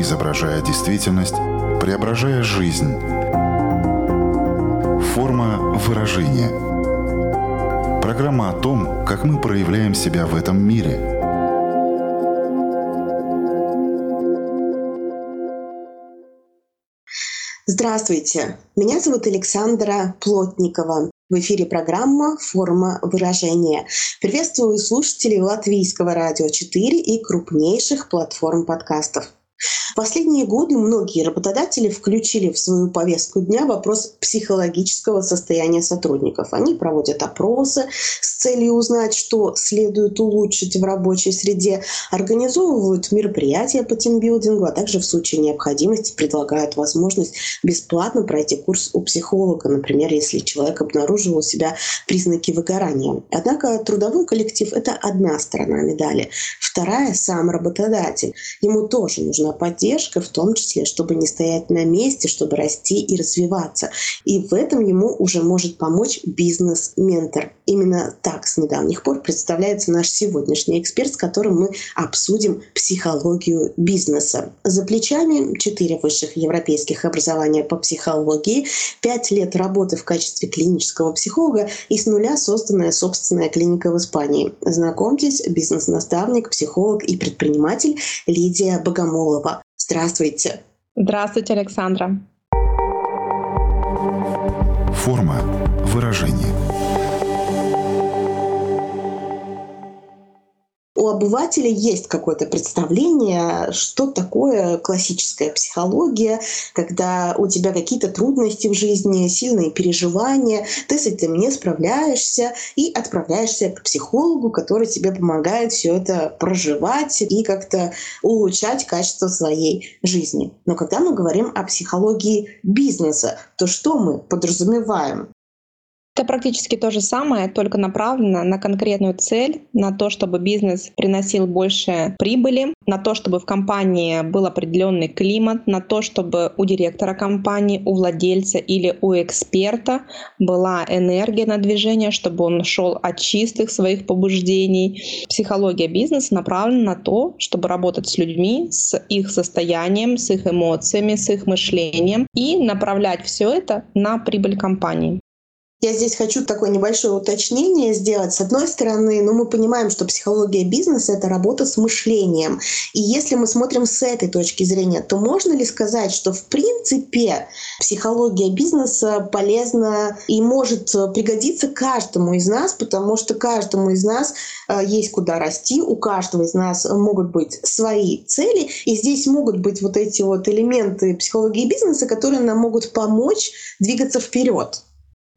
изображая действительность, преображая жизнь. Форма выражения. Программа о том, как мы проявляем себя в этом мире. Здравствуйте, меня зовут Александра Плотникова. В эфире программа «Форма выражения». Приветствую слушателей Латвийского радио 4 и крупнейших платформ подкастов. В последние годы многие работодатели включили в свою повестку дня вопрос психологического состояния сотрудников. Они проводят опросы с целью узнать, что следует улучшить в рабочей среде, организовывают мероприятия по тимбилдингу, а также в случае необходимости предлагают возможность бесплатно пройти курс у психолога, например, если человек обнаружил у себя признаки выгорания. Однако трудовой коллектив — это одна сторона медали. Вторая — сам работодатель. Ему тоже нужна поддержка, в том числе, чтобы не стоять на месте, чтобы расти и развиваться. И в этом ему уже может помочь бизнес-ментор. Именно так с недавних пор представляется наш сегодняшний эксперт, с которым мы обсудим психологию бизнеса. За плечами четыре высших европейских образования по психологии, пять лет работы в качестве клинического психолога и с нуля созданная собственная клиника в Испании. Знакомьтесь, бизнес-наставник, психолог и предприниматель Лидия Богомолова. Здравствуйте. Здравствуйте, Александра. Форма выражения. У обывателя есть какое-то представление, что такое классическая психология, когда у тебя какие-то трудности в жизни, сильные переживания, ты с этим не справляешься и отправляешься к психологу, который тебе помогает все это проживать и как-то улучшать качество своей жизни. Но когда мы говорим о психологии бизнеса, то что мы подразумеваем? Это практически то же самое, только направлено на конкретную цель, на то, чтобы бизнес приносил больше прибыли, на то, чтобы в компании был определенный климат, на то, чтобы у директора компании, у владельца или у эксперта была энергия на движение, чтобы он шел от чистых своих побуждений. Психология бизнеса направлена на то, чтобы работать с людьми, с их состоянием, с их эмоциями, с их мышлением и направлять все это на прибыль компании. Я здесь хочу такое небольшое уточнение сделать. С одной стороны, ну, мы понимаем, что психология бизнеса — это работа с мышлением. И если мы смотрим с этой точки зрения, то можно ли сказать, что в принципе психология бизнеса полезна и может пригодиться каждому из нас, потому что каждому из нас э, есть куда расти, у каждого из нас могут быть свои цели, и здесь могут быть вот эти вот элементы психологии бизнеса, которые нам могут помочь двигаться вперед.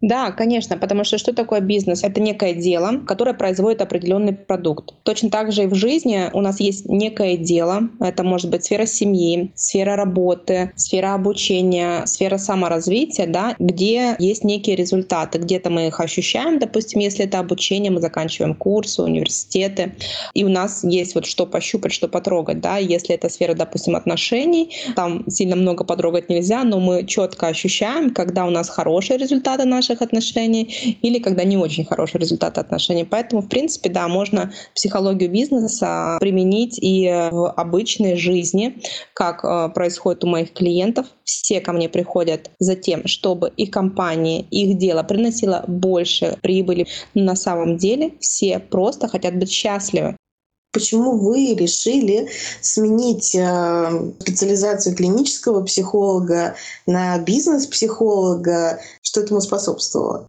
Да, конечно, потому что что такое бизнес? Это некое дело, которое производит определенный продукт. Точно так же и в жизни у нас есть некое дело. Это может быть сфера семьи, сфера работы, сфера обучения, сфера саморазвития, да, где есть некие результаты. Где-то мы их ощущаем, допустим, если это обучение, мы заканчиваем курсы, университеты, и у нас есть вот что пощупать, что потрогать, да. Если это сфера, допустим, отношений, там сильно много потрогать нельзя, но мы четко ощущаем, когда у нас хорошие результаты наших хороших отношений или когда не очень хороший результат отношений. Поэтому, в принципе, да, можно психологию бизнеса применить и в обычной жизни, как э, происходит у моих клиентов. Все ко мне приходят за тем, чтобы их компания, их дело приносило больше прибыли. На самом деле все просто хотят быть счастливы. Почему вы решили сменить э, специализацию клинического психолога на бизнес-психолога? Что этому способствовало?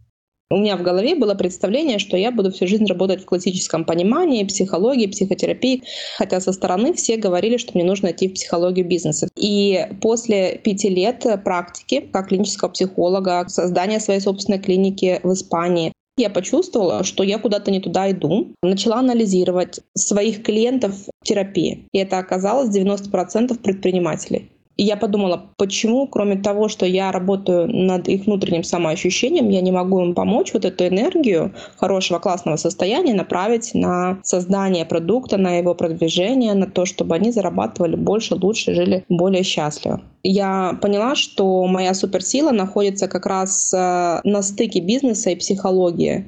У меня в голове было представление, что я буду всю жизнь работать в классическом понимании психологии, психотерапии, хотя со стороны все говорили, что мне нужно идти в психологию бизнеса. И после пяти лет практики как клинического психолога, создания своей собственной клиники в Испании, я почувствовала, что я куда-то не туда иду. Начала анализировать своих клиентов в терапии. И это оказалось 90% предпринимателей. И я подумала, почему, кроме того, что я работаю над их внутренним самоощущением, я не могу им помочь вот эту энергию хорошего, классного состояния направить на создание продукта, на его продвижение, на то, чтобы они зарабатывали больше, лучше, жили более счастливо. Я поняла, что моя суперсила находится как раз э, на стыке бизнеса и психологии.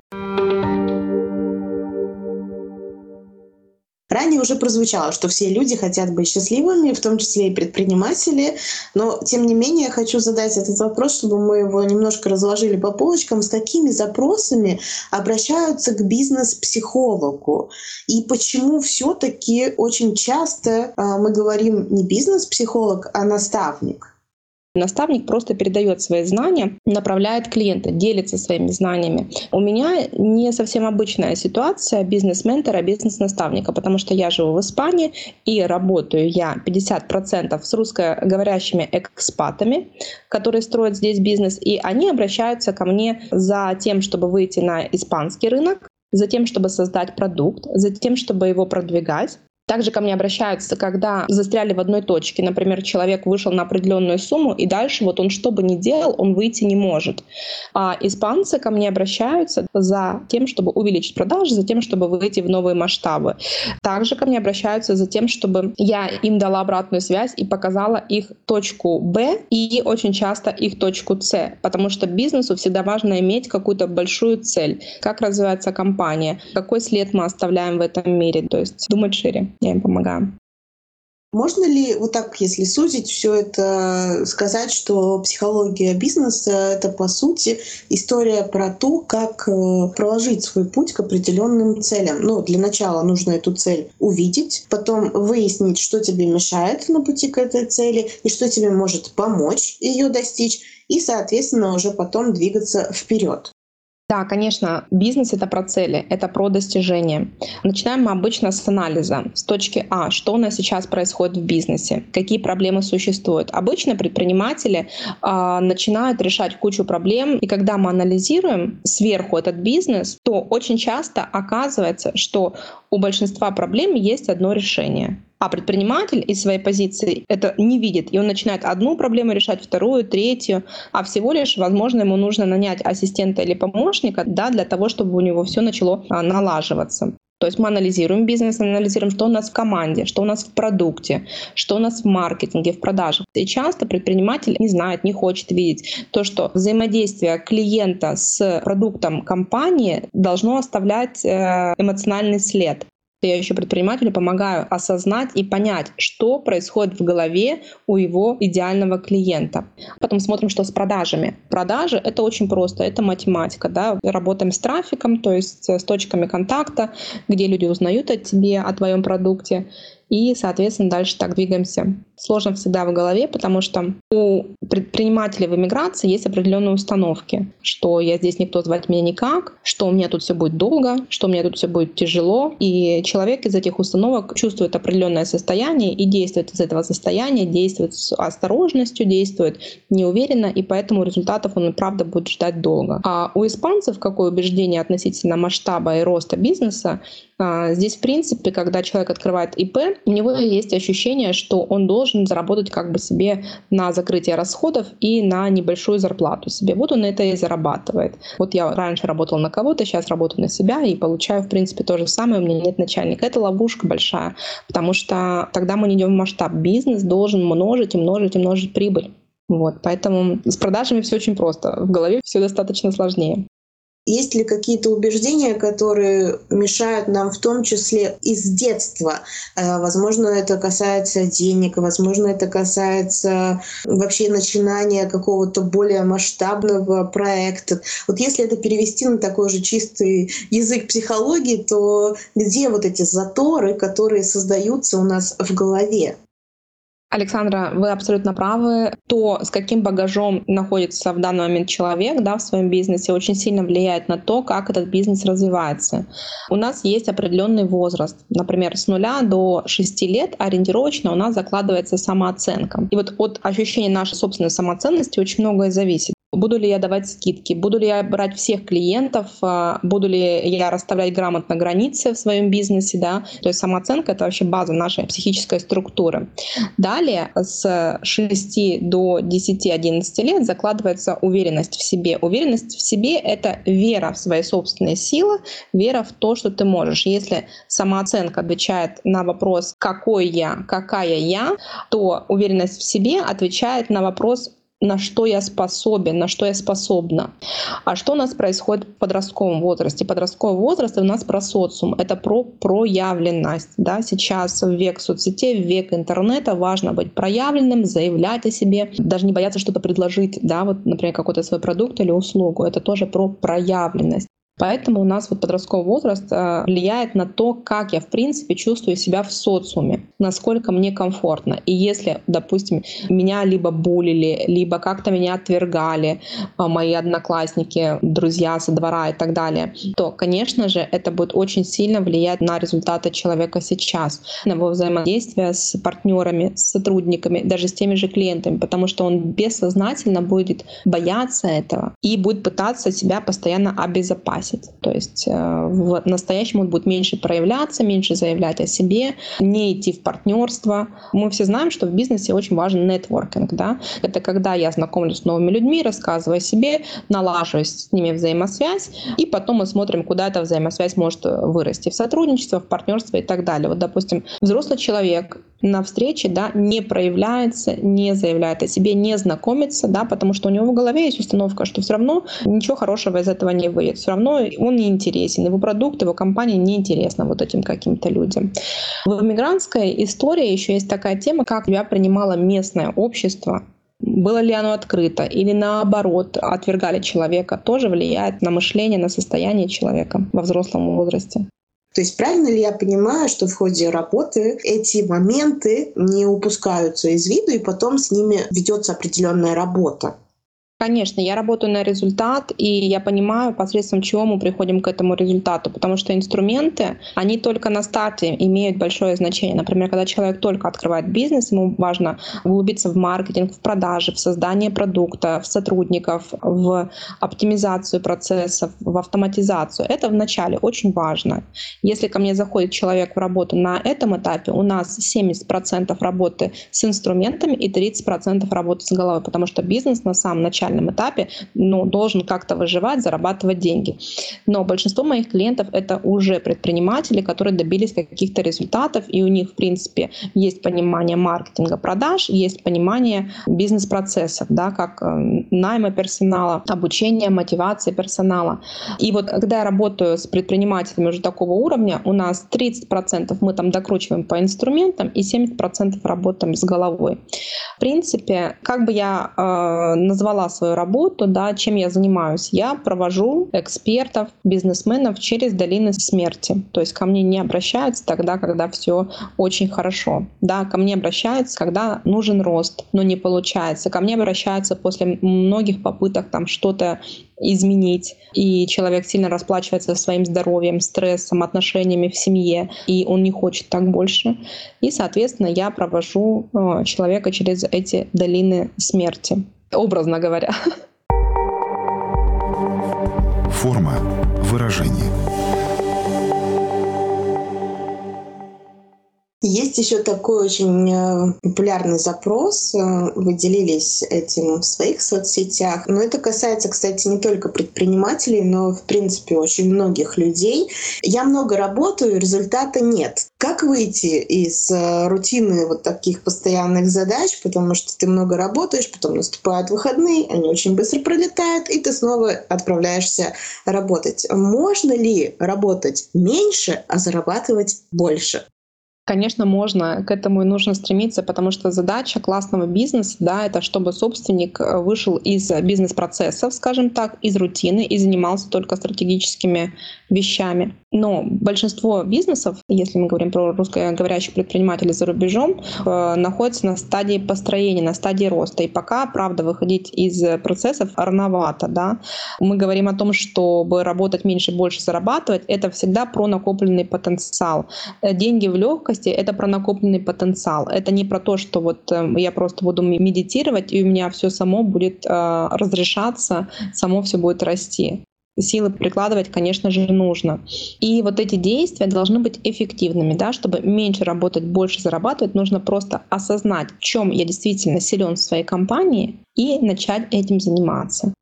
Ранее уже прозвучало, что все люди хотят быть счастливыми, в том числе и предприниматели, но тем не менее хочу задать этот вопрос, чтобы мы его немножко разложили по полочкам. С какими запросами обращаются к бизнес-психологу? И почему все-таки очень часто а, мы говорим не бизнес-психолог, а наставник? Наставник просто передает свои знания, направляет клиента, делится своими знаниями. У меня не совсем обычная ситуация бизнес-ментора, бизнес-наставника, потому что я живу в Испании и работаю я 50% с русскоговорящими экспатами, которые строят здесь бизнес, и они обращаются ко мне за тем, чтобы выйти на испанский рынок, за тем, чтобы создать продукт, за тем, чтобы его продвигать, также ко мне обращаются, когда застряли в одной точке. Например, человек вышел на определенную сумму, и дальше вот он что бы ни делал, он выйти не может. А испанцы ко мне обращаются за тем, чтобы увеличить продажи, за тем, чтобы выйти в новые масштабы. Также ко мне обращаются за тем, чтобы я им дала обратную связь и показала их точку Б и очень часто их точку С, потому что бизнесу всегда важно иметь какую-то большую цель, как развивается компания, какой след мы оставляем в этом мире, то есть думать шире я им помогаю. Можно ли вот так, если сузить все это, сказать, что психология бизнеса — это, по сути, история про то, как э, проложить свой путь к определенным целям? Ну, для начала нужно эту цель увидеть, потом выяснить, что тебе мешает на пути к этой цели и что тебе может помочь ее достичь, и, соответственно, уже потом двигаться вперед. Да, конечно, бизнес — это про цели, это про достижения. Начинаем мы обычно с анализа, с точки А, что у нас сейчас происходит в бизнесе, какие проблемы существуют. Обычно предприниматели э, начинают решать кучу проблем, и когда мы анализируем сверху этот бизнес, то очень часто оказывается, что у большинства проблем есть одно решение. А предприниматель из своей позиции это не видит, и он начинает одну проблему решать, вторую, третью, а всего лишь, возможно, ему нужно нанять ассистента или помощника да, для того, чтобы у него все начало а, налаживаться. То есть мы анализируем бизнес, анализируем, что у нас в команде, что у нас в продукте, что у нас в маркетинге, в продажах. И часто предприниматель не знает, не хочет видеть то, что взаимодействие клиента с продуктом компании должно оставлять э, эмоциональный след. Я еще предпринимателю помогаю осознать и понять, что происходит в голове у его идеального клиента. Потом смотрим, что с продажами. Продажи — это очень просто, это математика. Да? Работаем с трафиком, то есть с точками контакта, где люди узнают о тебе, о твоем продукте и, соответственно, дальше так двигаемся. Сложно всегда в голове, потому что у предпринимателей в эмиграции есть определенные установки, что я здесь никто звать меня никак, что у меня тут все будет долго, что у меня тут все будет тяжело. И человек из этих установок чувствует определенное состояние и действует из этого состояния, действует с осторожностью, действует неуверенно, и поэтому результатов он, правда, будет ждать долго. А у испанцев какое убеждение относительно масштаба и роста бизнеса? А, здесь, в принципе, когда человек открывает ИП, у него есть ощущение, что он должен заработать как бы себе на закрытие расходов и на небольшую зарплату себе. Вот он это и зарабатывает. Вот я раньше работал на кого-то, сейчас работаю на себя и получаю, в принципе, то же самое. У меня нет начальника. Это ловушка большая, потому что тогда мы не идем в масштаб. Бизнес должен множить и множить и множить прибыль. Вот, поэтому с продажами все очень просто. В голове все достаточно сложнее. Есть ли какие-то убеждения, которые мешают нам в том числе из детства? Э, возможно, это касается денег, возможно, это касается вообще начинания какого-то более масштабного проекта. Вот если это перевести на такой же чистый язык психологии, то где вот эти заторы, которые создаются у нас в голове? Александра, вы абсолютно правы. То, с каким багажом находится в данный момент человек да, в своем бизнесе, очень сильно влияет на то, как этот бизнес развивается. У нас есть определенный возраст. Например, с нуля до 6 лет ориентировочно у нас закладывается самооценка. И вот от ощущения нашей собственной самоценности очень многое зависит. Буду ли я давать скидки? Буду ли я брать всех клиентов? А, буду ли я расставлять грамотно границы в своем бизнесе? Да? То есть самооценка — это вообще база нашей психической структуры. Далее с 6 до 10-11 лет закладывается уверенность в себе. Уверенность в себе — это вера в свои собственные силы, вера в то, что ты можешь. Если самооценка отвечает на вопрос «какой я?», «какая я?», то уверенность в себе отвечает на вопрос на что я способен, на что я способна. А что у нас происходит в подростковом возрасте? Подростковый возраст у нас про социум, это про проявленность. Да? Сейчас в век соцсетей, в век интернета важно быть проявленным, заявлять о себе, даже не бояться что-то предложить, да, вот, например, какой-то свой продукт или услугу. Это тоже про проявленность. Поэтому у нас вот подростковый возраст э, влияет на то, как я в принципе чувствую себя в социуме, насколько мне комфортно. И если, допустим, меня либо булили, либо как-то меня отвергали э, мои одноклассники, друзья со двора и так далее, то, конечно же, это будет очень сильно влиять на результаты человека сейчас, на его взаимодействие с партнерами, с сотрудниками, даже с теми же клиентами, потому что он бессознательно будет бояться этого и будет пытаться себя постоянно обезопасить красить. То есть э, в настоящем он будет меньше проявляться, меньше заявлять о себе, не идти в партнерство. Мы все знаем, что в бизнесе очень важен нетворкинг. Да? Это когда я знакомлюсь с новыми людьми, рассказываю о себе, налаживаюсь с ними взаимосвязь, и потом мы смотрим, куда эта взаимосвязь может вырасти в сотрудничество, в партнерство и так далее. Вот, допустим, взрослый человек на встрече да, не проявляется, не заявляет о себе, не знакомится, да, потому что у него в голове есть установка, что все равно ничего хорошего из этого не выйдет. Все равно он не интересен, его продукт, его компания не интересна вот этим каким-то людям. В мигрантской истории еще есть такая тема, как тебя принимало местное общество, было ли оно открыто или наоборот отвергали человека, тоже влияет на мышление, на состояние человека во взрослом возрасте. То есть правильно ли я понимаю, что в ходе работы эти моменты не упускаются из виду, и потом с ними ведется определенная работа? Конечно, я работаю на результат, и я понимаю, посредством чего мы приходим к этому результату, потому что инструменты, они только на старте имеют большое значение. Например, когда человек только открывает бизнес, ему важно углубиться в маркетинг, в продажи, в создание продукта, в сотрудников, в оптимизацию процессов, в автоматизацию. Это в начале очень важно. Если ко мне заходит человек в работу на этом этапе, у нас 70% работы с инструментами и 30% работы с головой, потому что бизнес на самом начале начальном этапе ну, должен как-то выживать, зарабатывать деньги. Но большинство моих клиентов — это уже предприниматели, которые добились каких-то результатов, и у них, в принципе, есть понимание маркетинга, продаж, есть понимание бизнес-процессов, да, как э, найма персонала, обучение, мотивация персонала. И вот когда я работаю с предпринимателями уже такого уровня, у нас 30% мы там докручиваем по инструментам и 70% работаем с головой. В принципе, как бы я э, назвала свою работу, да, чем я занимаюсь. Я провожу экспертов, бизнесменов через долины смерти. То есть ко мне не обращаются тогда, когда все очень хорошо. Да, ко мне обращаются, когда нужен рост, но не получается. Ко мне обращаются после многих попыток там что-то изменить, и человек сильно расплачивается своим здоровьем, стрессом, отношениями в семье, и он не хочет так больше. И, соответственно, я провожу э, человека через эти долины смерти образно говоря. Форма выражения. Есть еще такой очень э, популярный запрос. Э, вы делились этим в своих соцсетях. Но это касается, кстати, не только предпринимателей, но, в принципе, очень многих людей. Я много работаю, результата нет. Как выйти из э, рутины вот таких постоянных задач, потому что ты много работаешь, потом наступают выходные, они очень быстро пролетают, и ты снова отправляешься работать. Можно ли работать меньше, а зарабатывать больше? Конечно, можно, к этому и нужно стремиться, потому что задача классного бизнеса, да, это чтобы собственник э, вышел из бизнес-процессов, скажем так, из рутины и занимался только стратегическими вещами. Но большинство бизнесов, если мы говорим про русскоговорящих предпринимателей за рубежом, э, находятся на стадии построения, на стадии роста. И пока, правда, выходить из процессов рановато. Да? Мы говорим о том, чтобы работать меньше, больше зарабатывать. Это всегда про накопленный потенциал. Э, деньги в легкости — это про накопленный потенциал. Это не про то, что вот э, я просто буду медитировать, и у меня все само будет разрешаться, само все будет расти силы прикладывать, конечно же, нужно. И вот эти действия должны быть эффективными, да, чтобы меньше работать, больше зарабатывать, нужно просто осознать, в чем я действительно силен в своей компании и начать этим заниматься.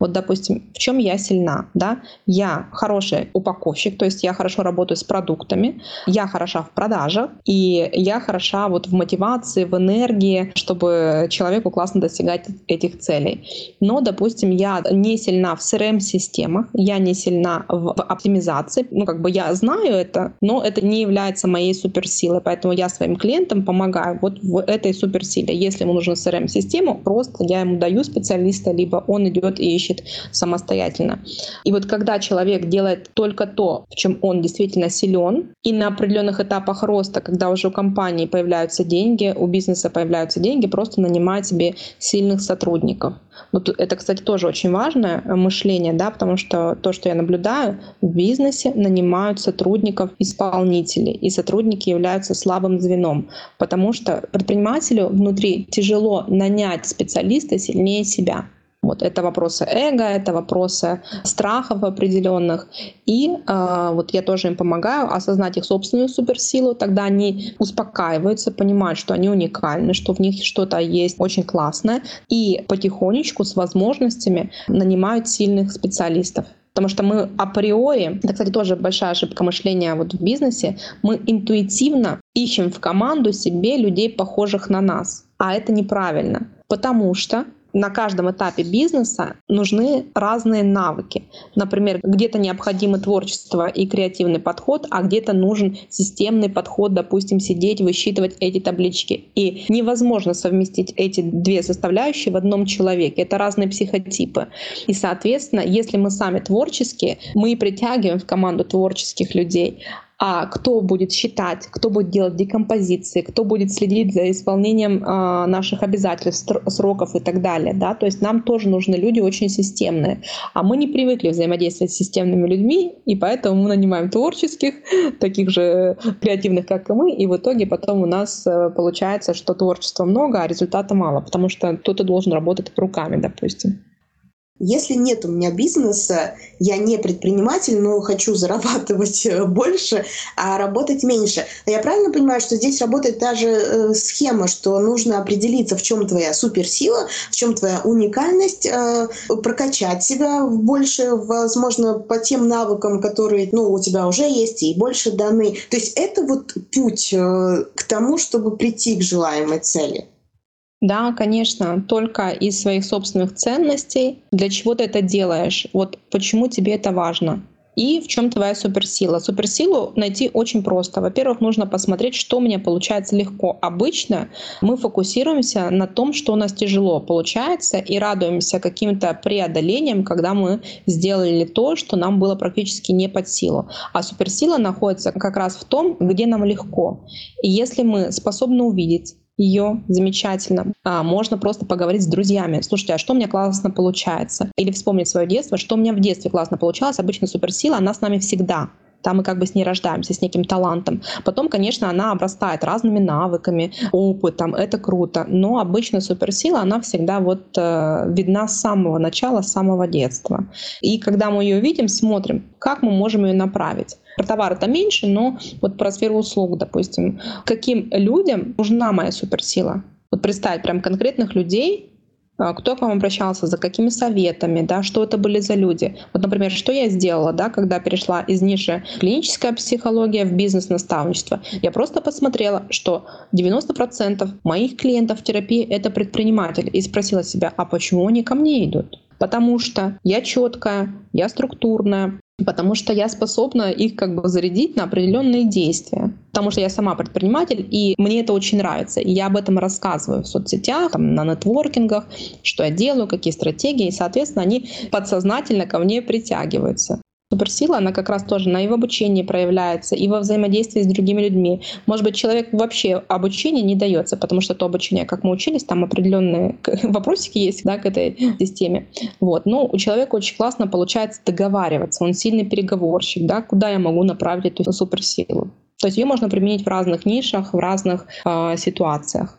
Вот, допустим, в чем я сильна, да? Я хороший упаковщик, то есть я хорошо работаю с продуктами, я хороша в продажах, и я хороша вот в мотивации, в энергии, чтобы человеку классно достигать этих целей. Но, допустим, я не сильна в CRM-системах, я не сильна в оптимизации, ну, как бы я знаю это, но это не является моей суперсилой, поэтому я своим клиентам помогаю вот в этой суперсиле. Если ему нужна CRM-система, просто я ему даю специалиста, либо он идет и ищет самостоятельно. И вот когда человек делает только то, в чем он действительно силен, и на определенных этапах роста, когда уже у компании появляются деньги, у бизнеса появляются деньги, просто нанимает себе сильных сотрудников. Вот это, кстати, тоже очень важное мышление, да, потому что то, что я наблюдаю, в бизнесе нанимают сотрудников исполнителей, и сотрудники являются слабым звеном, потому что предпринимателю внутри тяжело нанять специалиста сильнее себя. Вот это вопросы эго, это вопросы страхов определенных. И э, вот я тоже им помогаю осознать их собственную суперсилу. Тогда они успокаиваются, понимают, что они уникальны, что в них что-то есть очень классное. И потихонечку с возможностями нанимают сильных специалистов. Потому что мы априори, это, кстати, тоже большая ошибка мышления вот в бизнесе, мы интуитивно ищем в команду себе людей, похожих на нас. А это неправильно. Потому что на каждом этапе бизнеса нужны разные навыки. Например, где-то необходимо творчество и креативный подход, а где-то нужен системный подход, допустим, сидеть, высчитывать эти таблички. И невозможно совместить эти две составляющие в одном человеке. Это разные психотипы. И, соответственно, если мы сами творческие, мы притягиваем в команду творческих людей, а кто будет считать, кто будет делать декомпозиции, кто будет следить за исполнением э, наших обязательств, сроков и так далее. Да? То есть нам тоже нужны люди очень системные. А мы не привыкли взаимодействовать с системными людьми, и поэтому мы нанимаем творческих, таких же креативных, как и мы, и в итоге потом у нас э, получается, что творчества много, а результата мало, потому что кто-то должен работать руками, допустим. Если нет у меня бизнеса, я не предприниматель, но хочу зарабатывать э, больше, а работать меньше. Я правильно понимаю, что здесь работает та же э, схема, что нужно определиться, в чем твоя суперсила, в чем твоя уникальность, э, прокачать себя больше, возможно, по тем навыкам, которые ну, у тебя уже есть и больше даны. То есть это вот путь к тому, чтобы прийти к желаемой цели. Да, конечно, только из своих собственных ценностей. Для чего ты это делаешь? Вот почему тебе это важно? И в чем твоя суперсила? Суперсилу найти очень просто. Во-первых, нужно посмотреть, что у меня получается легко. Обычно мы фокусируемся на том, что у нас тяжело получается, и радуемся каким-то преодолением, когда мы сделали то, что нам было практически не под силу. А суперсила находится как раз в том, где нам легко. И если мы способны увидеть, ее замечательно. А, можно просто поговорить с друзьями. Слушайте, а что у меня классно получается? Или вспомнить свое детство, что у меня в детстве классно получалось. Обычно суперсила, она с нами всегда. Там мы как бы с ней рождаемся, с неким талантом. Потом, конечно, она обрастает разными навыками, опытом, это круто. Но обычно суперсила, она всегда вот э, видна с самого начала, с самого детства. И когда мы ее видим, смотрим, как мы можем ее направить. Про товар это меньше, но вот про сферу услуг, допустим. Каким людям нужна моя суперсила? Вот представить прям конкретных людей, кто к вам обращался, за какими советами, да, что это были за люди. Вот, например, что я сделала, да, когда перешла из ниши клиническая психология в бизнес-наставничество. Я просто посмотрела, что 90% моих клиентов в терапии — это предприниматели, и спросила себя, а почему они ко мне идут? Потому что я четкая, я структурная, потому что я способна их как бы зарядить на определенные действия. Потому что я сама предприниматель, и мне это очень нравится. И я об этом рассказываю в соцсетях, там, на нетворкингах, что я делаю, какие стратегии, и, соответственно, они подсознательно ко мне притягиваются. Суперсила, она как раз тоже на и в обучении проявляется, и во взаимодействии с другими людьми. Может быть, человек вообще обучение не дается, потому что то обучение, как мы учились, там определенные вопросики есть да, к этой системе. Вот. Но у человека очень классно получается договариваться, он сильный переговорщик, да, куда я могу направить эту суперсилу. То есть ее можно применить в разных нишах, в разных э, ситуациях.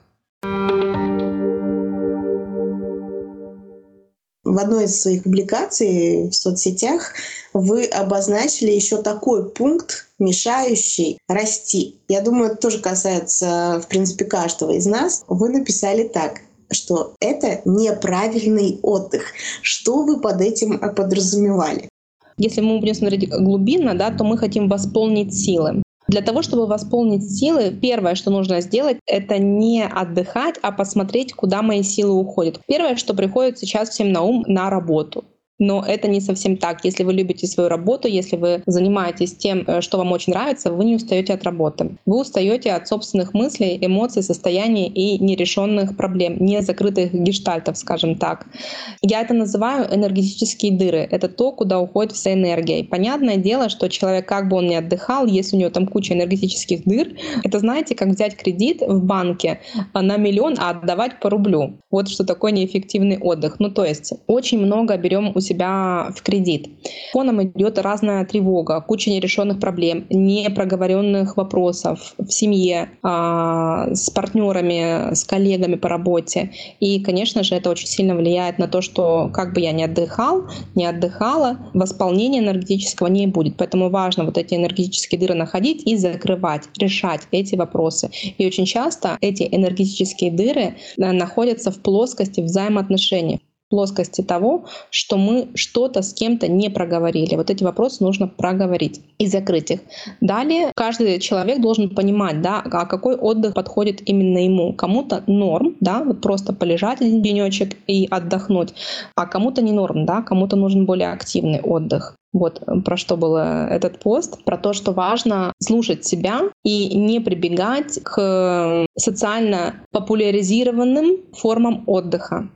В одной из своих публикаций в соцсетях вы обозначили еще такой пункт, мешающий расти. Я думаю, это тоже касается, в принципе, каждого из нас. Вы написали так. что это неправильный отдых. Что вы под этим подразумевали? Если мы будем смотреть глубинно, да, то мы хотим восполнить силы. Для того, чтобы восполнить силы, первое, что нужно сделать, это не отдыхать, а посмотреть, куда мои силы уходят. Первое, что приходит сейчас всем на ум, на работу. Но это не совсем так. Если вы любите свою работу, если вы занимаетесь тем, э, что вам очень нравится, вы не устаете от работы. Вы устаете от собственных мыслей, эмоций, состояний и нерешенных проблем, не закрытых гештальтов, скажем так. Я это называю энергетические дыры. Это то, куда уходит вся энергия. И понятное дело, что человек, как бы он ни отдыхал, если у него там куча энергетических дыр, это знаете, как взять кредит в банке на миллион, а отдавать по рублю. Вот что такое неэффективный отдых. Ну то есть очень много берем у себя в кредит. Фоном идет разная тревога, куча нерешенных проблем, непроговоренных вопросов в семье, а, с партнерами, с коллегами по работе. И, конечно же, это очень сильно влияет на то, что как бы я ни отдыхал, не отдыхала, восполнения энергетического не будет. Поэтому важно вот эти энергетические дыры находить и закрывать, решать эти вопросы. И очень часто эти энергетические дыры э, находятся в плоскости взаимоотношений плоскости того, что мы что-то с кем-то не проговорили. Вот эти вопросы нужно проговорить и закрыть их. Далее каждый человек должен понимать, да, а какой отдых подходит именно ему. Кому-то норм, да, вот просто полежать один денечек и отдохнуть, а кому-то не норм, да, кому-то нужен более активный отдых. Вот про что был этот пост, про то, что важно слушать себя и не прибегать к социально популяризированным формам отдыха.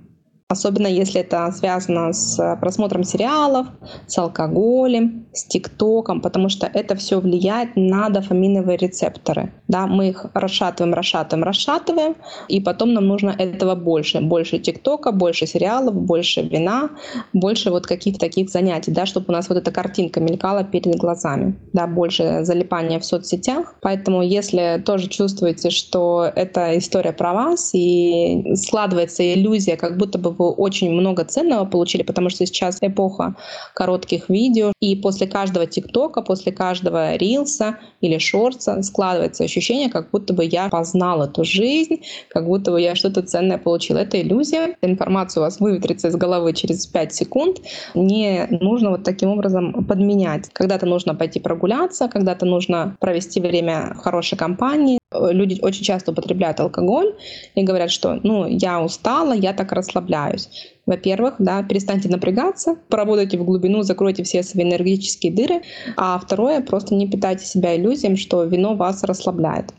Особенно если это связано с просмотром сериалов, с алкоголем, с ТикТоком, потому что это все влияет на дофаминовые рецепторы. Да, мы их расшатываем, расшатываем, расшатываем, и потом нам нужно этого больше. Больше ТикТока, больше сериалов, больше вина, больше вот каких-то таких занятий, да, чтобы у нас вот эта картинка мелькала перед глазами. Да, больше залипания в соцсетях. Поэтому если тоже чувствуете, что эта история про вас, и складывается иллюзия, как будто бы вы очень много ценного получили, потому что сейчас эпоха коротких видео, и после каждого ТикТока, после каждого рилса или шорца складывается ощущение, как будто бы я познал эту жизнь, как будто бы я что-то ценное получил. Это иллюзия. Информация у вас выветрится из головы через 5 секунд. Не нужно вот таким образом подменять. Когда-то нужно пойти прогуляться, когда-то нужно провести время в хорошей компании, люди очень часто употребляют алкоголь и говорят, что ну, я устала, я так расслабляюсь. Во-первых, да, перестаньте напрягаться, поработайте в глубину, закройте все свои энергетические дыры. А второе, просто не питайте себя иллюзиям, что вино вас расслабляет.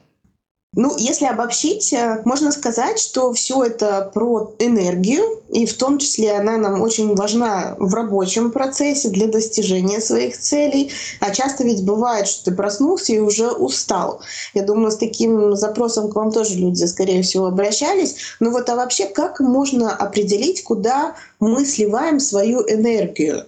Ну, если обобщить, э, можно сказать, что все это про энергию, и в том числе она нам очень важна в рабочем процессе для достижения своих целей. А часто ведь бывает, что ты проснулся и уже устал. Я думаю, с таким запросом к вам тоже люди, скорее всего, обращались. Ну вот, а вообще, как можно определить, куда мы сливаем свою энергию?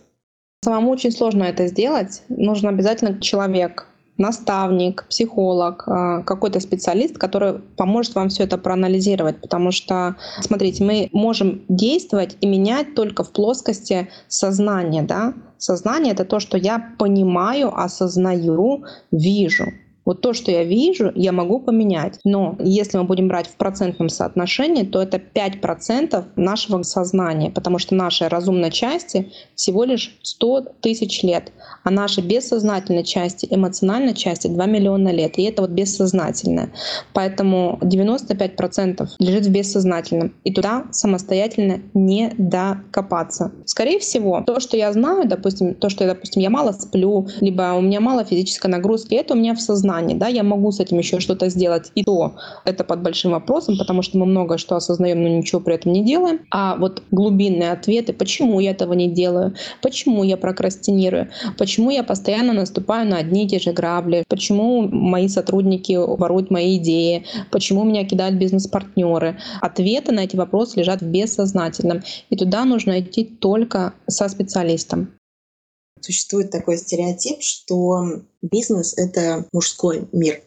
Самому очень сложно это сделать. Нужен обязательно человек, наставник, психолог, а, какой-то специалист, который поможет вам все это проанализировать. Потому что, смотрите, мы можем действовать и менять только в плоскости сознания. Да? Сознание — это то, что я понимаю, осознаю, вижу. Вот то, что я вижу, я могу поменять. Но если мы будем брать в процентном соотношении, то это 5% нашего сознания, потому что нашей разумной части всего лишь 100 тысяч лет, а нашей бессознательной части, эмоциональной части 2 миллиона лет. И это вот бессознательное. Поэтому 95% лежит в бессознательном. И туда самостоятельно не докопаться. Скорее всего, то, что я знаю, допустим, то, что, допустим, я мало сплю, либо у меня мало физической нагрузки, это у меня в сознании сознании, да, я могу с этим еще что-то сделать, и то это под большим вопросом, потому что мы много что осознаем, но ничего при этом не делаем. А вот глубинные ответы, почему я этого не делаю, почему я прокрастинирую, почему я постоянно наступаю на одни и те же грабли, почему мои сотрудники воруют мои идеи, почему меня кидают бизнес-партнеры. Ответы на эти вопросы лежат в бессознательном, и туда нужно идти только со специалистом. Существует такой стереотип, что бизнес — это мужской мир.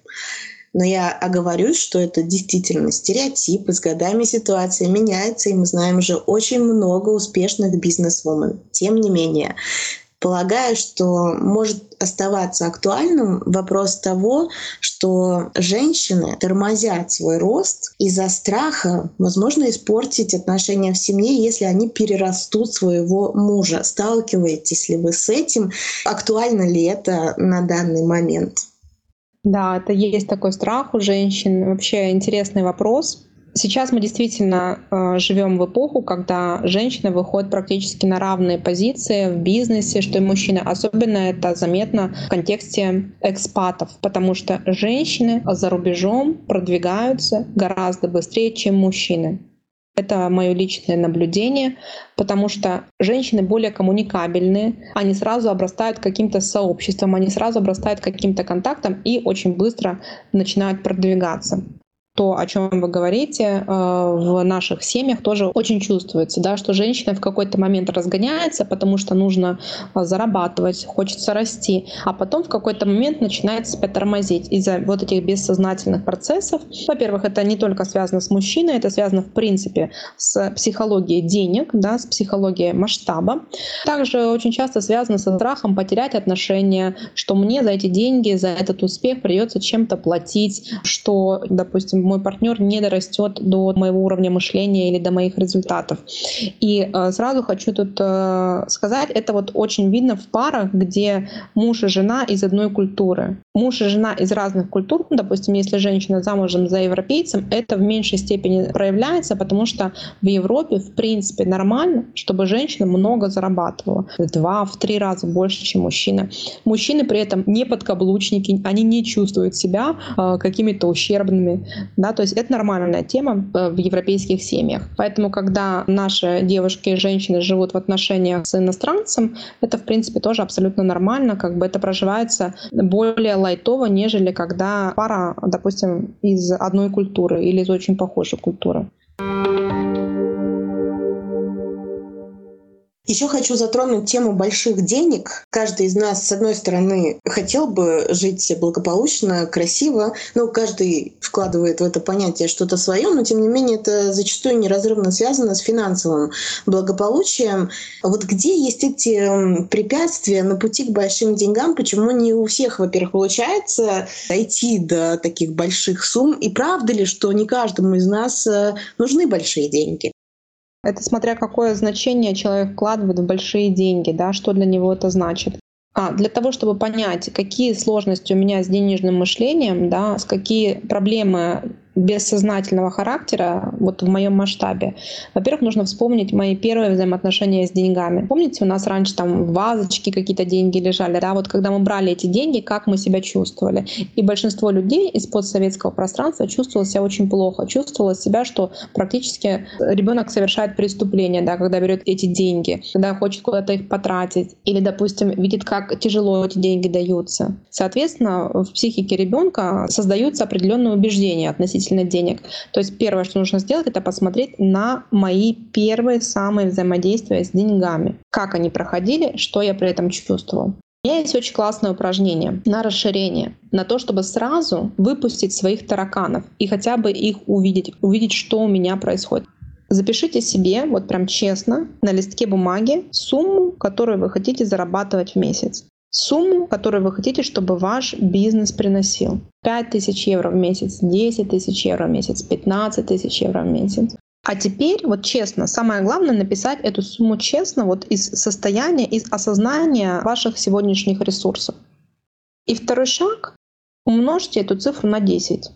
Но я оговорюсь, что это действительно стереотип, и с годами ситуация меняется, и мы знаем уже очень много успешных бизнес-вумен. Тем не менее, Полагаю, что может оставаться актуальным вопрос того, что женщины тормозят свой рост из-за страха, возможно, испортить отношения в семье, если они перерастут своего мужа. Сталкиваетесь ли вы с этим? Актуально ли это на данный момент? Да, это есть такой страх у женщин. Вообще интересный вопрос. Сейчас мы действительно э, живем в эпоху, когда женщины выходят практически на равные позиции в бизнесе, что и мужчины. Особенно это заметно в контексте экспатов, потому что женщины за рубежом продвигаются гораздо быстрее, чем мужчины. Это мое личное наблюдение, потому что женщины более коммуникабельные, они сразу обрастают каким-то сообществом, они сразу обрастают каким-то контактом и очень быстро начинают продвигаться то, о чем вы говорите, э, в наших семьях тоже очень чувствуется, да, что женщина в какой-то момент разгоняется, потому что нужно э, зарабатывать, хочется расти, а потом в какой-то момент начинает себя тормозить из-за вот этих бессознательных процессов. Во-первых, это не только связано с мужчиной, это связано в принципе с психологией денег, да, с психологией масштаба. Также очень часто связано со страхом потерять отношения, что мне за эти деньги, за этот успех придется чем-то платить, что, допустим, мой партнер не дорастет до моего уровня мышления или до моих результатов. И э, сразу хочу тут э, сказать, это вот очень видно в парах, где муж и жена из одной культуры. Муж и жена из разных культур, ну, допустим, если женщина замужем за европейцем, это в меньшей степени проявляется, потому что в Европе, в принципе, нормально, чтобы женщина много зарабатывала. В два, в три раза больше, чем мужчина. Мужчины при этом не подкаблучники, они не чувствуют себя э, какими-то ущербными да, то есть это нормальная тема э, в европейских семьях. Поэтому, когда наши девушки и женщины живут в отношениях с иностранцем, это, в принципе, тоже абсолютно нормально, как бы это проживается более лайтово, нежели когда пара, допустим, из одной культуры или из очень похожей культуры. Еще хочу затронуть тему больших денег. Каждый из нас, с одной стороны, хотел бы жить благополучно, красиво, но каждый вкладывает в это понятие что-то свое, но тем не менее это зачастую неразрывно связано с финансовым благополучием. Вот где есть эти препятствия на пути к большим деньгам? Почему не у всех, во-первых, получается дойти до таких больших сумм? И правда ли, что не каждому из нас э, нужны большие деньги? Это смотря какое значение человек вкладывает в большие деньги, да, что для него это значит. А, для того, чтобы понять, какие сложности у меня с денежным мышлением, да, с какие проблемы бессознательного характера вот в моем масштабе. Во-первых, нужно вспомнить мои первые взаимоотношения с деньгами. Помните, у нас раньше там вазочки какие-то деньги лежали, да, вот когда мы брали эти деньги, как мы себя чувствовали. И большинство людей из постсоветского пространства чувствовало себя очень плохо, чувствовало себя, что практически ребенок совершает преступление, да, когда берет эти деньги, когда хочет куда-то их потратить, или, допустим, видит, как тяжело эти деньги даются. Соответственно, в психике ребенка создаются определенные убеждения относительно относительно денег. То есть первое, что нужно сделать, это посмотреть на мои первые самые взаимодействия с деньгами. Как они проходили, что я при этом чувствовал. У меня есть очень классное упражнение на расширение, на то, чтобы сразу выпустить своих тараканов и хотя бы их увидеть, увидеть, что у меня происходит. Запишите себе, вот прям честно, на листке бумаги сумму, которую вы хотите зарабатывать в месяц сумму, которую вы хотите, чтобы ваш бизнес приносил. 5 тысяч евро в месяц, 10 тысяч евро в месяц, 15 тысяч евро в месяц. А теперь, вот честно, самое главное написать эту сумму честно вот из состояния, из осознания ваших сегодняшних ресурсов. И второй шаг — умножьте эту цифру на 10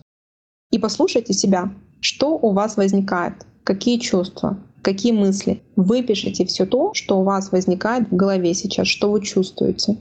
и послушайте себя, что у вас возникает, какие чувства, какие мысли. Выпишите все то, что у вас возникает в голове сейчас, что вы чувствуете.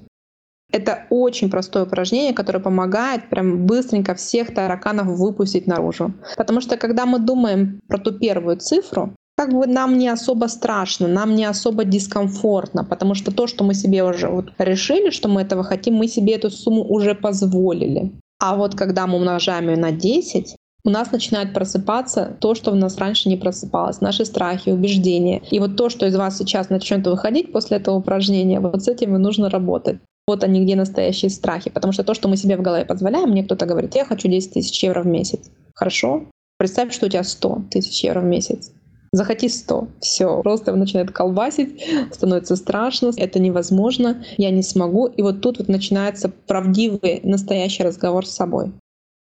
Это очень простое упражнение, которое помогает прям быстренько всех тараканов выпустить наружу. Потому что когда мы думаем про ту первую цифру, как бы нам не особо страшно, нам не особо дискомфортно, потому что то, что мы себе уже вот решили, что мы этого хотим, мы себе эту сумму уже позволили. А вот когда мы умножаем ее на 10, у нас начинает просыпаться то, что у нас раньше не просыпалось, наши страхи, убеждения. И вот то, что из вас сейчас начнет выходить после этого упражнения, вот с этим и нужно работать. Вот они где настоящие страхи. Потому что то, что мы себе в голове позволяем, мне кто-то говорит, я хочу 10 тысяч евро в месяц. Хорошо? Представь, что у тебя 100 тысяч евро в месяц. Захоти 100. Все. Просто начинает колбасить, становится страшно, это невозможно, я не смогу. И вот тут вот начинается правдивый, настоящий разговор с собой.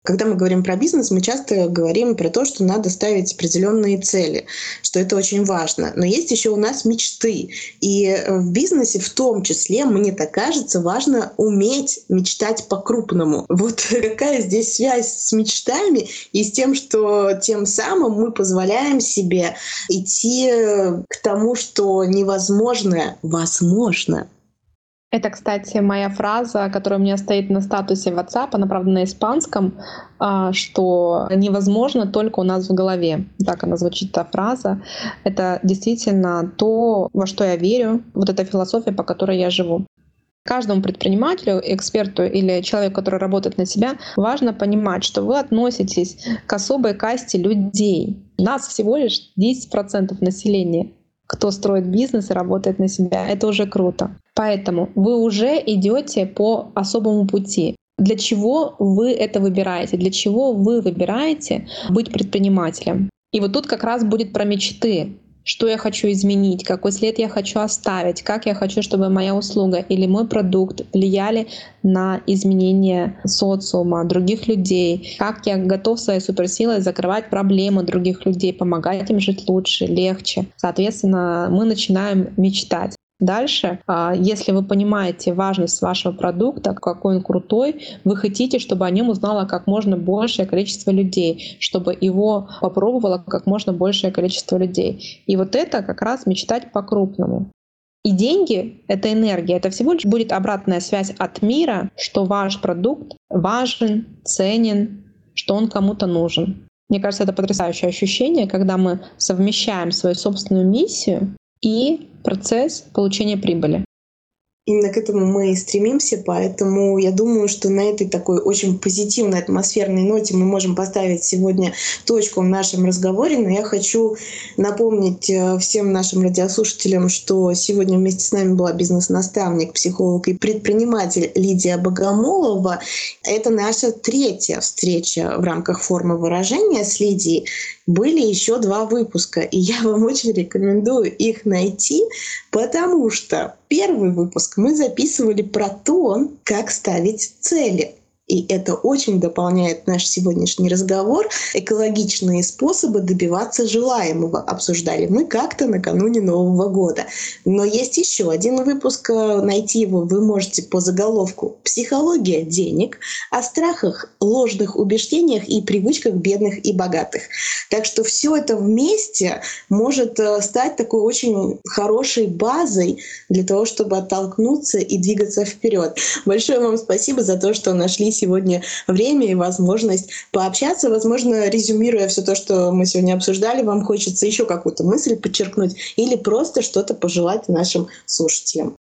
Когда мы говорим про бизнес, мы часто говорим про то, что надо ставить определенные цели, что это очень важно. Но есть еще у нас мечты. И э, в бизнесе в том числе, мне так кажется, важно уметь мечтать по-крупному. Вот какая здесь связь с мечтами и с тем, что тем самым мы позволяем себе идти к тому, что невозможное возможно. Это, кстати, моя фраза, которая у меня стоит на статусе WhatsApp, она, правда, на испанском, а, что невозможно только у нас в голове. Так она звучит, та фраза. Это действительно то, во что я верю, вот эта философия, по которой я живу. Каждому предпринимателю, эксперту или человеку, который работает на себя, важно понимать, что вы относитесь к особой касте людей. Нас всего лишь 10% населения кто строит бизнес и работает на себя. Это уже круто. Поэтому вы уже идете по особому пути. Для чего вы это выбираете? Для чего вы выбираете быть предпринимателем? И вот тут как раз будет про мечты что я хочу изменить, какой след я хочу оставить, как я хочу, чтобы моя услуга или мой продукт влияли на изменение социума, других людей, как я готов своей суперсилой закрывать проблемы других людей, помогать им жить лучше, легче. Соответственно, мы начинаем мечтать. Дальше, а, если вы понимаете важность вашего продукта, какой он крутой, вы хотите, чтобы о нем узнало как можно большее количество людей, чтобы его попробовало как можно большее количество людей. И вот это как раз мечтать по-крупному. И деньги — это энергия, это всего лишь будет обратная связь от мира, что ваш продукт важен, ценен, что он кому-то нужен. Мне кажется, это потрясающее ощущение, когда мы совмещаем свою собственную миссию и процесс получения прибыли. Именно к этому мы и стремимся, поэтому я думаю, что на этой такой очень позитивной атмосферной ноте мы можем поставить сегодня точку в нашем разговоре. Но я хочу напомнить э, всем нашим радиослушателям, что сегодня вместе с нами была бизнес-наставник, психолог и предприниматель Лидия Богомолова. Это наша третья встреча в рамках формы выражения с Лидией были еще два выпуска, и я вам очень рекомендую их найти, потому что первый выпуск мы записывали про то, как ставить цели и это очень дополняет наш сегодняшний разговор, экологичные способы добиваться желаемого обсуждали мы как-то накануне Нового года. Но есть еще один выпуск, э, найти его вы можете по заголовку «Психология денег», о страхах, ложных убеждениях и привычках бедных и богатых. Так что все это вместе может э, стать такой очень хорошей базой для того, чтобы оттолкнуться и двигаться вперед. Большое вам спасибо за то, что нашлись сегодня время и возможность пообщаться. Возможно, резюмируя все то, что мы сегодня обсуждали, вам хочется еще какую-то мысль подчеркнуть или просто что-то пожелать нашим слушателям.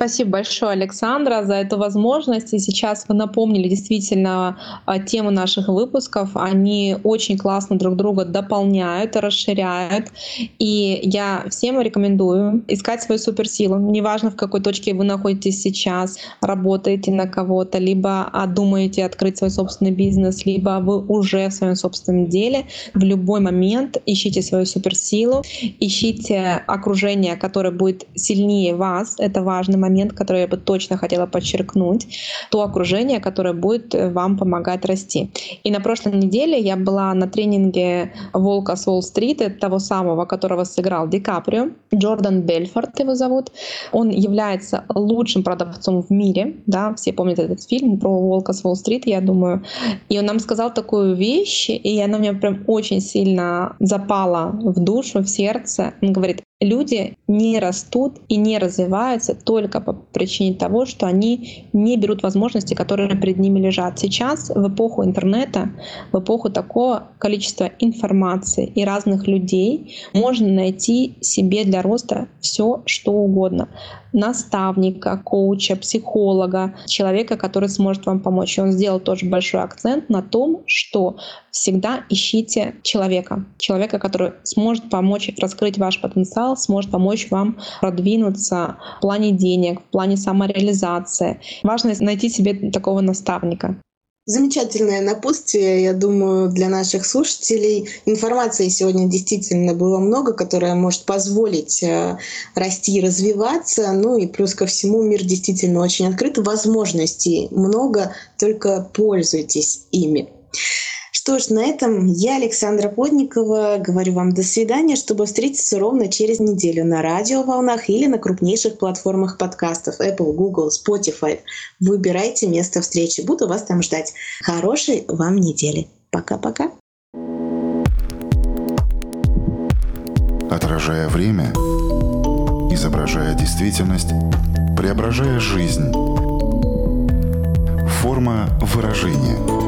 Спасибо большое, Александра, за эту возможность. И сейчас вы напомнили действительно а, тему наших выпусков. Они очень классно друг друга дополняют, расширяют. И я всем рекомендую искать свою суперсилу. Неважно, в какой точке вы находитесь сейчас, работаете на кого-то, либо думаете открыть свой собственный бизнес, либо вы уже в своем собственном деле. В любой момент ищите свою суперсилу, ищите окружение, которое будет сильнее вас. Это важный момент момент, который я бы точно хотела подчеркнуть, то окружение, которое будет э, вам помогать расти. И на прошлой неделе я была на тренинге «Волка с Уолл-стрит», того самого, которого сыграл Ди Каприо, Джордан Бельфорд его зовут. Он является лучшим продавцом в мире, да, все помнят этот фильм про «Волка с Уолл-стрит», я думаю. И он нам сказал такую вещь, и она мне прям очень сильно запала в душу, в сердце. Он говорит, люди не растут и не развиваются только по причине того, что они не берут возможности, которые перед ними лежат. Сейчас, в эпоху интернета, в эпоху такого количества информации и разных людей, можно найти себе для роста все, что угодно наставника, коуча, психолога, человека, который сможет вам помочь. И он сделал тоже большой акцент на том, что всегда ищите человека. Человека, который сможет помочь раскрыть ваш потенциал, сможет помочь вам продвинуться в плане денег, в плане самореализации. Важно найти себе такого наставника. Замечательное напутствие, я думаю, для наших слушателей. Информации сегодня действительно было много, которая может позволить э, расти и развиваться. Ну и плюс ко всему мир действительно очень открыт. Возможностей много, только пользуйтесь ими. Что ж, на этом я, Александра Подникова, говорю вам до свидания, чтобы встретиться ровно через неделю на радиоволнах или на крупнейших платформах подкастов Apple, Google, Spotify. Выбирайте место встречи. Буду вас там ждать. Хорошей вам недели. Пока-пока. Отражая время, изображая действительность, преображая жизнь. Форма выражения –